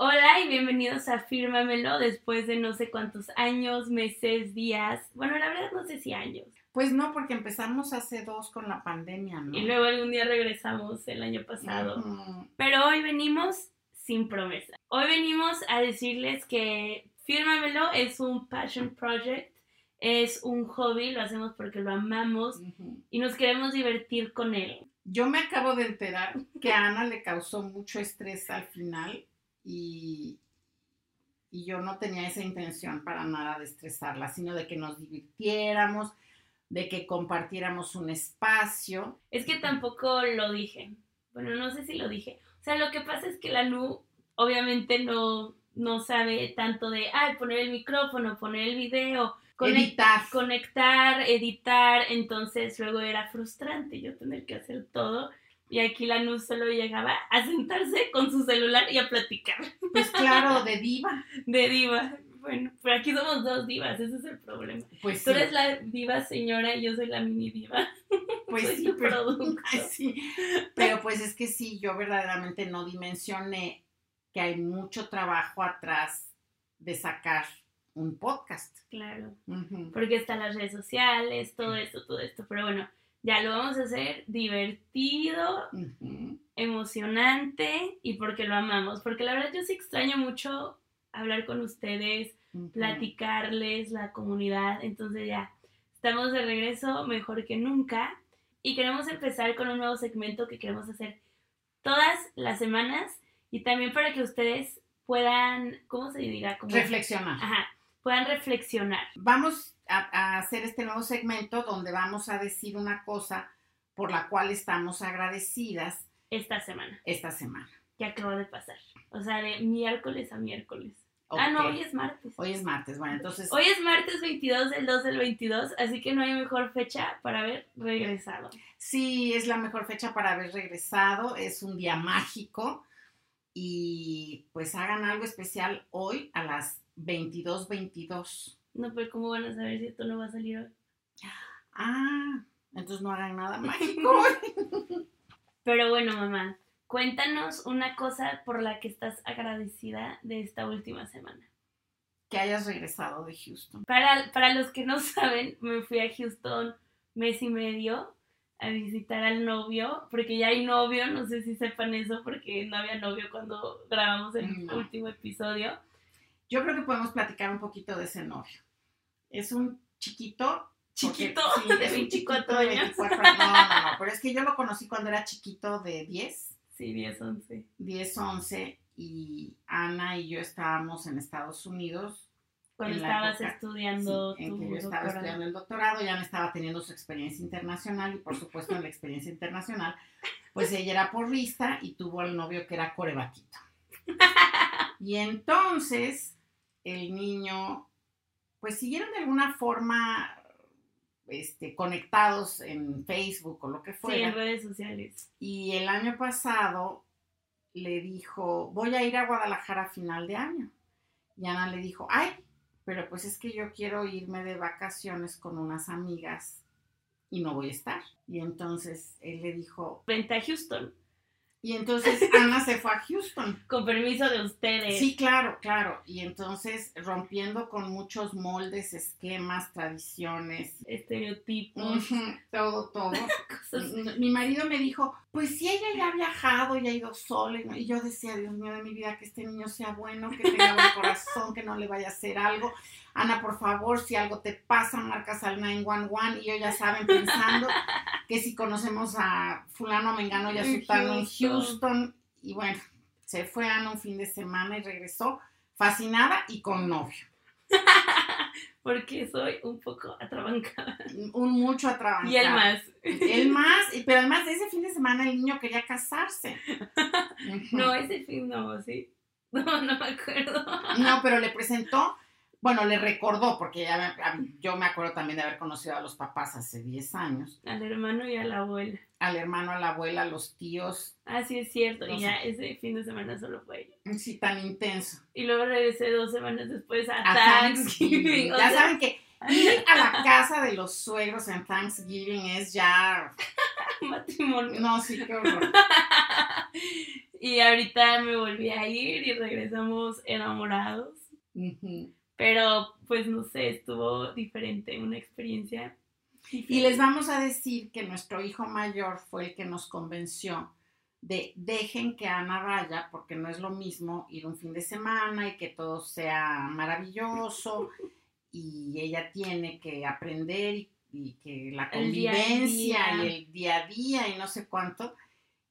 Hola y bienvenidos a Fírmamelo después de no sé cuántos años, meses, días. Bueno, la verdad no sé si años. Pues no, porque empezamos hace dos con la pandemia, ¿no? Y luego algún día regresamos el año pasado. Pero hoy venimos sin promesa. Hoy venimos a decirles que Fírmamelo es un passion project, es un hobby, lo hacemos porque lo amamos y nos queremos divertir con él. Yo me acabo de enterar que a Ana le causó mucho estrés al final y, y yo no tenía esa intención para nada de estresarla, sino de que nos divirtiéramos, de que compartiéramos un espacio. Es que tampoco lo dije. Bueno, no sé si lo dije. O sea, lo que pasa es que la Lu obviamente no, no sabe tanto de, ay, poner el micrófono, poner el video, Editar. conectar, editar. Entonces luego era frustrante yo tener que hacer todo. Y aquí la Lu solo llegaba a sentarse con su celular y a platicar Pues claro, de diva. de diva. Bueno, pero aquí somos dos divas, ese es el problema. Pues Tú sí, eres la diva señora y yo soy la mini diva. pues soy sí, pero. Ay, sí. Pero pues es que sí, yo verdaderamente no dimensioné que hay mucho trabajo atrás de sacar un podcast. Claro. Porque están las redes sociales, todo esto, todo esto. Pero bueno, ya lo vamos a hacer divertido, emocionante y porque lo amamos. Porque la verdad yo sí extraño mucho hablar con ustedes, platicarles, la comunidad. Entonces ya, estamos de regreso mejor que nunca. Y queremos empezar con un nuevo segmento que queremos hacer todas las semanas y también para que ustedes puedan, ¿cómo se? Como, Reflexionar. Ajá, puedan reflexionar. Vamos a, a hacer este nuevo segmento donde vamos a decir una cosa por la cual estamos agradecidas esta semana. esta semana. que acaba de pasar. O sea, de miércoles a miércoles. Ah, no, hoy es martes. Hoy es martes. Bueno, entonces Hoy es martes 22 del 2 del 22, así que no hay mejor fecha para haber regresado. sí es la mejor fecha para haber regresado. Es un día mágico. Y pues hagan algo especial hoy a las 22.22. No, pero ¿cómo van a saber si esto no va a salir hoy? Ah, entonces no hagan nada mágico. Pero bueno, mamá, cuéntanos una cosa por la que estás agradecida de esta última semana. que hayas regresado de Houston. Para, para los que no saben, me fui a Houston mes y medio a visitar al novio, porque ya hay novio, no sé si sepan eso, porque no había novio cuando grabamos el No. último episodio. Yo creo que podemos platicar un poquito de ese novio. Es un chiquito. porque- Chiquito, sí, de es un 24 chiquito de años. 24 años. No, no, no, pero es que yo lo conocí cuando era chiquito de 10, Sí, 10, 11. 10, 11 y Ana y yo estábamos en Estados Unidos. Cuando estabas época, estudiando sí, en tu que yo estaba doctorado. estudiando el doctorado, ya no estaba teniendo su experiencia internacional y por supuesto en la experiencia internacional, pues ella era porrista y tuvo al novio que era corebaquito. Y entonces el niño, pues siguieron de alguna forma este, conectados en Facebook o lo que Sí, fuera. en redes sociales. Y el año pasado le dijo, voy a ir a Guadalajara a final de año. Y Ana le dijo, ay, pero pues es que yo quiero irme de vacaciones con unas amigas y no voy a estar. Y entonces él le dijo, Vente a Houston, y entonces Ana se fue a Houston. con permiso de ustedes. Sí, claro, claro. Y entonces rompiendo con muchos moldes, esquemas, tradiciones, Estereotipos, todo, todo. Mi marido me dijo, pues si ella ya ha viajado y ha ido sola, y yo decía, Dios mío de mi vida, que este niño sea bueno, que tenga buen corazón, que no le vaya a hacer algo. Ana, por favor, si algo te pasa, marcas al 911 y ellos ya saben pensando que si conocemos a fulano, mengano y a En sutano en Houston. Y bueno, se fue Ana un fin de semana y regresó fascinada y con novio. Porque soy un poco atrabancada. Un mucho atrabancado. Y el más. Él más, pero además de ese fin de semana el niño quería casarse. No, ese fin no, ¿sí? No, no me acuerdo. No, pero le presentó, bueno, le recordó, porque ya yo me acuerdo también de haber conocido a los papás hace 10 años, Al hermano y a la abuela. al hermano, a la abuela, a los tíos, Ah, sí, es cierto. Y ya ese fin de semana solo fue ella. sí, tan intenso. Y luego regresé dos semanas después a, A Thanksgiving. Ya sea, saben que ir a la casa de los suegros en Thanksgiving es ya, matrimonio. no, sí, qué horror. Y ahorita me volví a ir y regresamos enamorados. Pero pues no sé, estuvo diferente, una experiencia. Y les vamos a decir que nuestro hijo mayor fue el que nos convenció de dejen que Ana vaya, porque no es lo mismo ir un fin de semana y que todo sea maravilloso y ella tiene que aprender y, que la convivencia y el día a día y no sé cuánto.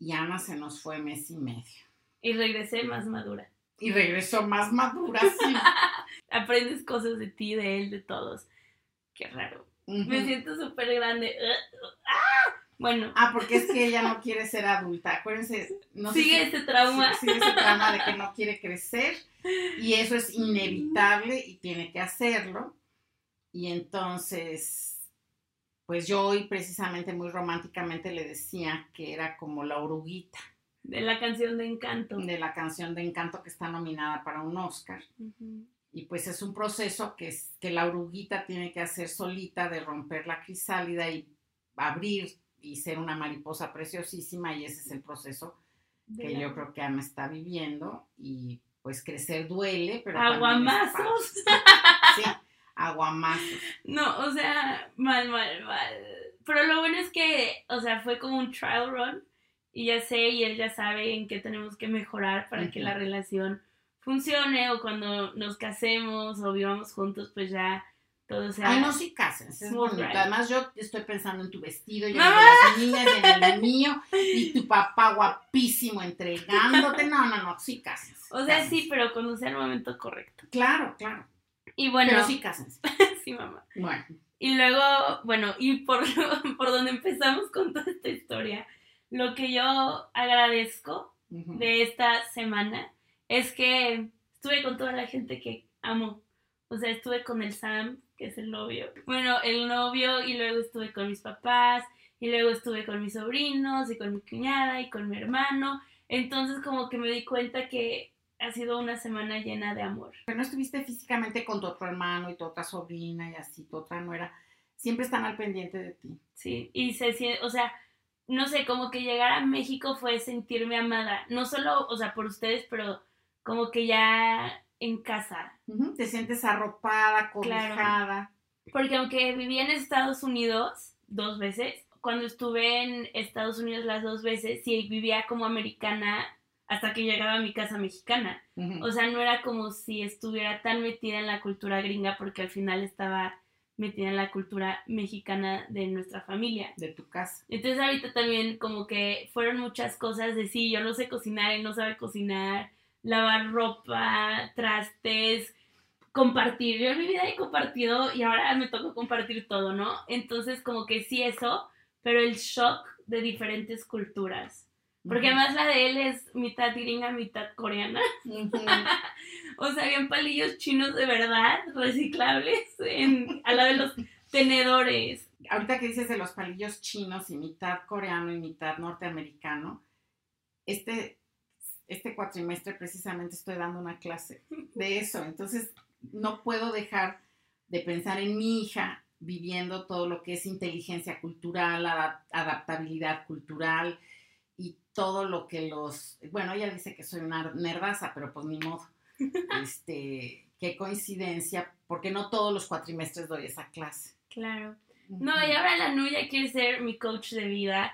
Y Ana se nos fue mes y medio. Y regresé más madura. Y regresó más madura, sí. Aprendes cosas de ti, de él, de todos. Qué raro. Me siento súper grande. ¡Ah! Bueno. Ah, porque es que ella no quiere ser adulta. Acuérdense. No sigue ese trauma. Sigue ese trauma de que no quiere crecer. Y eso es inevitable y tiene que hacerlo. Y entonces, pues yo hoy precisamente muy románticamente le decía que era como la oruguita. De la canción de Encanto. De la canción de Encanto que está nominada para un Oscar. Y pues es un proceso que, es, que la oruguita tiene que hacer solita de romper la crisálida y abrir y ser una mariposa preciosísima y ese es el proceso que yo creo que Ana está viviendo y pues crecer duele, pero aguamazos. sí, aguamazos. No, o sea, mal, mal, mal. Pero lo bueno es que, o sea, fue como un trial run y ya sé y él ya sabe en qué tenemos que mejorar para que la relación funcione o cuando nos casemos o vivamos juntos, pues ya todo sea. Ay, no, sí cásense, es bonito. Además, yo estoy pensando en tu vestido, y en las niñas, en el mío, y tu papá guapísimo entregándote. No, no, no, sí cásense. O sea, sí, pero cuando sea el momento correcto. Claro, claro. Y bueno. Pero sí cásense. sí, mamá. Bueno. Y luego, bueno, y por, por donde empezamos con toda esta historia, lo que yo agradezco de esta semana es que estuve con toda la gente que amo. O sea, estuve con el Sam, que es el novio. Bueno, el novio y luego estuve con mis papás y luego estuve con mis sobrinos y con mi cuñada y con mi hermano. Entonces como que me di cuenta que ha sido una semana llena de amor. Pero no estuviste físicamente con tu otro hermano y tu otra sobrina y así, tu otra nuera. Siempre están al pendiente de ti. Sí, y se siente, o sea, no sé, como que llegar a México fue sentirme amada. No solo, o sea, por ustedes, pero como que ya en casa. Te sientes arropada, cobijada. Porque aunque viví en Estados Unidos dos veces, cuando estuve en Estados Unidos las dos veces, sí vivía como americana hasta que llegaba a mi casa mexicana. O sea, no era como si estuviera tan metida en la cultura gringa porque al final estaba metida en la cultura mexicana de nuestra familia. De tu casa. Entonces ahorita también como que fueron muchas cosas de sí, yo no sé cocinar, él no sabe cocinar, lavar ropa, trastes, compartir. Yo en mi vida he compartido y ahora me toca compartir todo, ¿no? Entonces como que sí eso, pero el shock de diferentes culturas. Porque además la de él es mitad gringa, mitad coreana. o sea, habían palillos chinos de verdad, reciclables, en, al lado de los tenedores. Ahorita que dices de los palillos chinos y mitad coreano y mitad norteamericano, este este cuatrimestre precisamente estoy dando una clase de eso. Entonces, no puedo dejar de pensar en mi hija viviendo todo lo que es inteligencia cultural, adaptabilidad cultural y todo lo que los, bueno, ella dice que soy una nerdaza, pero pues ni modo. Este, qué coincidencia, porque no todos los cuatrimestres doy esa clase. Claro. No, y ahora la Nuya quiere ser mi coach de vida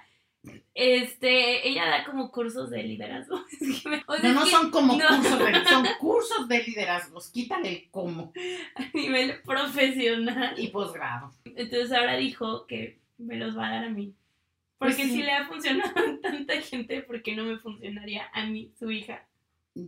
este, ella da como cursos de liderazgo. no, no son como cursos, de, son cursos de liderazgos. Quítale el cómo. A nivel profesional. Y posgrado. Entonces ahora dijo que me los va a dar a mí. Porque pues si le ha funcionado a tanta gente, ¿por qué no me funcionaría a mí, su hija?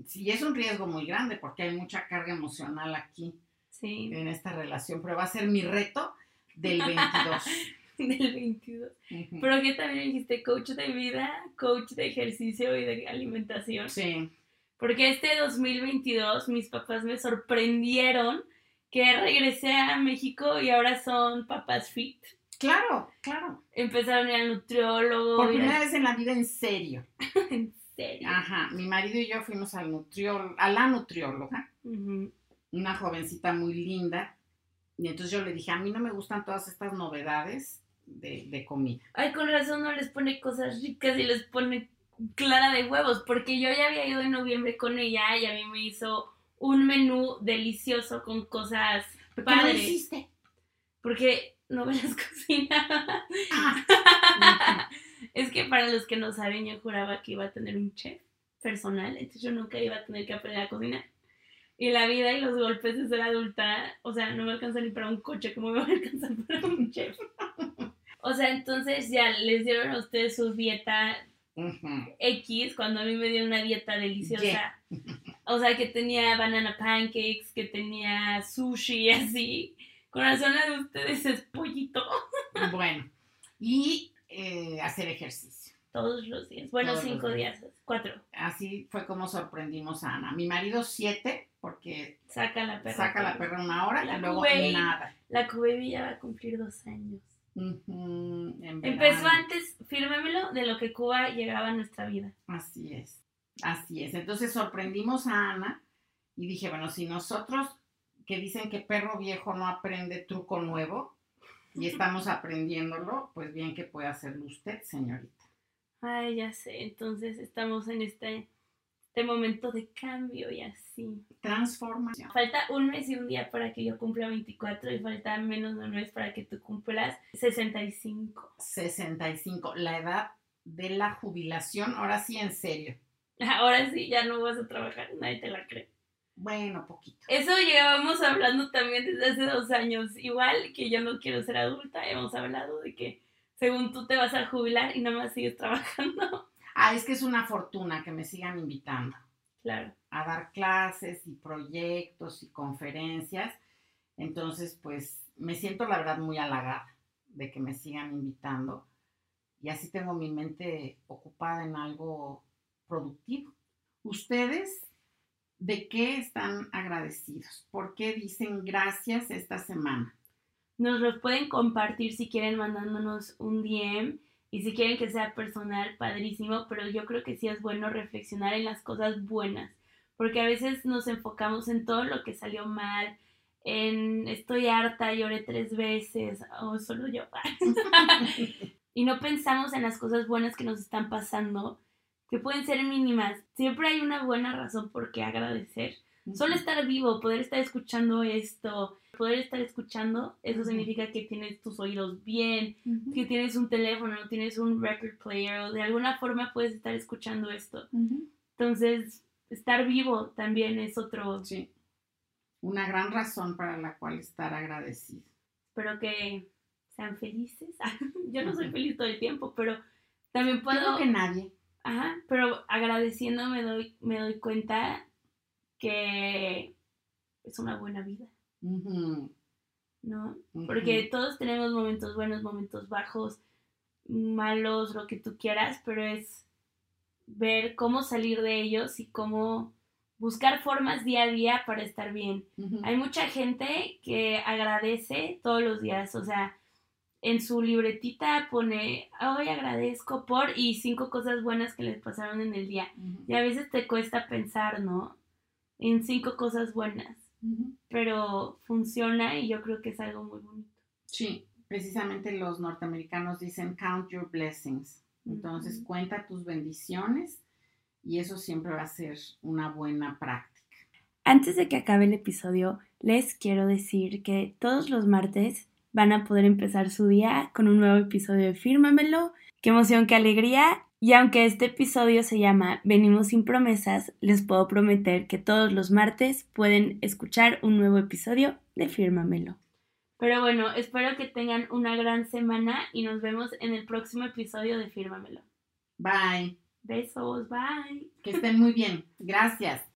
Sí, es un riesgo muy grande porque hay mucha carga emocional aquí. Sí. En esta relación, pero va a ser mi reto del 22. del 22. Pero que también dijiste coach de vida, coach de ejercicio y de alimentación. Sí. Porque este 2022 mis papás me sorprendieron que regresé a México y ahora son papás fit. Claro, claro. Empezaron a ir al nutriólogo. Por primera vez en la vida en serio. en serio. Ajá, mi marido y yo fuimos al nutriólogo, a la nutrióloga, una jovencita muy linda. Y entonces yo le dije, a mí no me gustan todas estas novedades de, comida. Ay, con razón no les pone cosas ricas y les pone clara de huevos, porque yo ya había ido en noviembre con ella y a mí me hizo un menú delicioso con cosas ¿Por qué no padres. hiciste? Porque no me las cocinaba. Ah, es que para los que no saben, yo juraba que iba a tener un chef personal, entonces yo nunca iba a tener que aprender a cocinar. Y la vida y los golpes de ser adulta, o sea, no me alcanza ni para un coche, ¿cómo me va a alcanzar para un chef? O sea, entonces ya les dieron a ustedes su dieta. X cuando a mí me dio una dieta deliciosa. O sea, que tenía banana pancakes, que tenía sushi y así. Con razón la de ustedes es pollito Bueno, y eh, hacer ejercicio. todos los días. Bueno, Todos cinco días. días, cuatro. Así fue como sorprendimos a Ana. Mi marido siete, porque Saca la perra. saca la perra una hora La y luego Cubey. nada. La Cubebi ya va a cumplir dos años. Empezó antes, fírmemelo, de lo que Cuba llegaba a nuestra vida. Así es, así es. Entonces sorprendimos a Ana y dije, bueno, si nosotros que dicen que perro viejo no aprende truco nuevo y estamos aprendiéndolo, pues bien que puede hacerlo usted, señorita. Ay, ya sé. Entonces estamos en este, este momento de cambio y así. Transformación. Falta un mes y un día para que yo cumpla 24 y falta menos de un mes para que tú cumplas 65. 65, la edad de la jubilación, ahora sí en serio. Ahora sí, ya no vas a trabajar, nadie te la cree. Bueno, poquito. Eso llevábamos hablando también desde hace dos años. Igual que yo no quiero ser adulta, hemos hablado de que según tú te vas a jubilar y nada más sigues trabajando. Ah, es que es una fortuna que me sigan invitando. Claro. a dar clases y proyectos y conferencias. Entonces, pues me siento la verdad muy halagada de que me sigan invitando y así tengo mi mente ocupada en algo productivo. ¿Ustedes de qué están agradecidos? ¿Por qué dicen gracias esta semana? Nos los pueden compartir si quieren mandándonos un DM y si quieren que sea personal, padrísimo, pero yo creo que sí es bueno reflexionar en las cosas buenas, porque a veces nos enfocamos en todo lo que salió mal, en estoy harta, lloré tres veces, o solo yo, y no pensamos en las cosas buenas que nos están pasando, que pueden ser mínimas. Siempre hay una buena razón por qué agradecer. Solo estar vivo, poder estar escuchando esto, poder estar escuchando, eso significa que tienes tus oídos bien, Ujú. que tienes un teléfono, tienes un record player, o de alguna forma puedes estar escuchando esto. Ujú. Entonces, estar vivo también es otro. Sí, una gran razón para la cual estar agradecido. Espero que sean felices. Yo no soy feliz todo el tiempo, pero también puedo. creo que nadie. Ajá, pero agradeciendo me doy, me doy cuenta que es una buena vida, ¿no? Porque todos tenemos momentos buenos, momentos bajos, malos, lo que tú quieras, pero es ver cómo salir de ellos y cómo buscar formas día a día para estar bien. Hay mucha gente que agradece todos los días, o sea, en su libretita pone, hoy agradezco por y cinco cosas buenas que les pasaron en el día. Y a veces te cuesta pensar, ¿no? En cinco cosas buenas, pero funciona y yo creo que es algo muy bonito. Sí, precisamente los norteamericanos dicen count your blessings. Entonces, cuenta tus bendiciones y eso siempre va a ser una buena práctica. Antes de que acabe el episodio, les quiero decir que todos los martes van a poder empezar su día con un nuevo episodio de Fírmamelo. Qué emoción, qué alegría. Y aunque este episodio se llama Venimos sin promesas, les puedo prometer que todos los martes pueden escuchar un nuevo episodio de Fírmamelo. Pero bueno, espero que tengan una gran semana y nos vemos en el próximo episodio de Fírmamelo. Bye. Besos, bye. Que estén muy bien. Gracias.